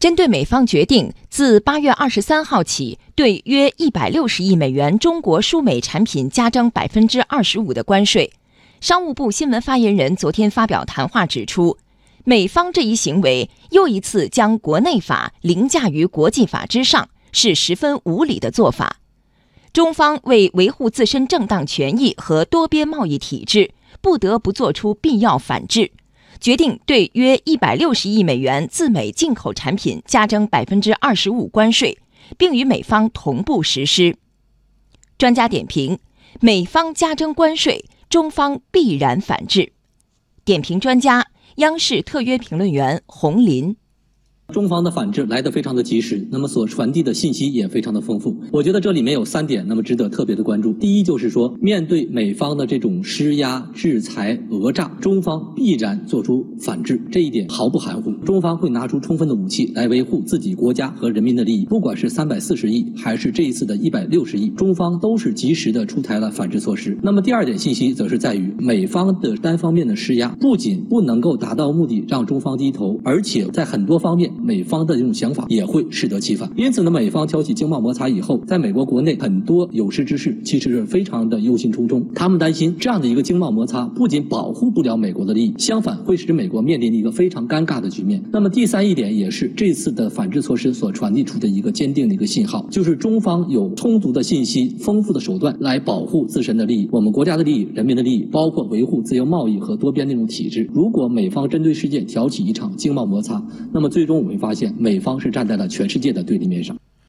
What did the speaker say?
针对美方决定自八月二十三号起对约一百六十亿美元中国输美产品加征百分之二十五的关税，商务部新闻发言人昨天发表谈话指出，美方这一行为又一次将国内法凌驾于国际法之上，是十分无理的做法。中方为维护自身正当权益和多边贸易体制，不得不做出必要反制。决定对约一百六十亿美元自美进口产品加征百分之二十五关税，并与美方同步实施。专家点评：美方加征关税，中方必然反制。点评专家：央视特约评论员洪林。中方的反制来得非常的及时，那么所传递的信息也非常的丰富。我觉得这里面有三点，那么值得特别的关注。第一就是说，面对美方的这种施压、制裁、讹诈，中方必然做出反制，这一点毫不含糊。中方会拿出充分的武器来维护自己国家和人民的利益。不管是三百四十亿，还是这一次的一百六十亿，中方都是及时的出台了反制措施。那么第二点信息则是在于，美方的单方面的施压，不仅不能够达到目的让中方低头，而且在很多方面。美方的这种想法也会适得其反，因此呢，美方挑起经贸摩擦以后，在美国国内很多有识之士其实是非常的忧心忡忡，他们担心这样的一个经贸摩擦不仅保护不了美国的利益，相反会使美国面临一个非常尴尬的局面。那么第三一点也是这次的反制措施所传递出的一个坚定的一个信号，就是中方有充足的信息、丰富的手段来保护自身的利益、我们国家的利益、人民的利益，包括维护自由贸易和多边那种体制。如果美方针对事件挑起一场经贸摩擦，那么最终我们。发现美方是站在了全世界的对立面上。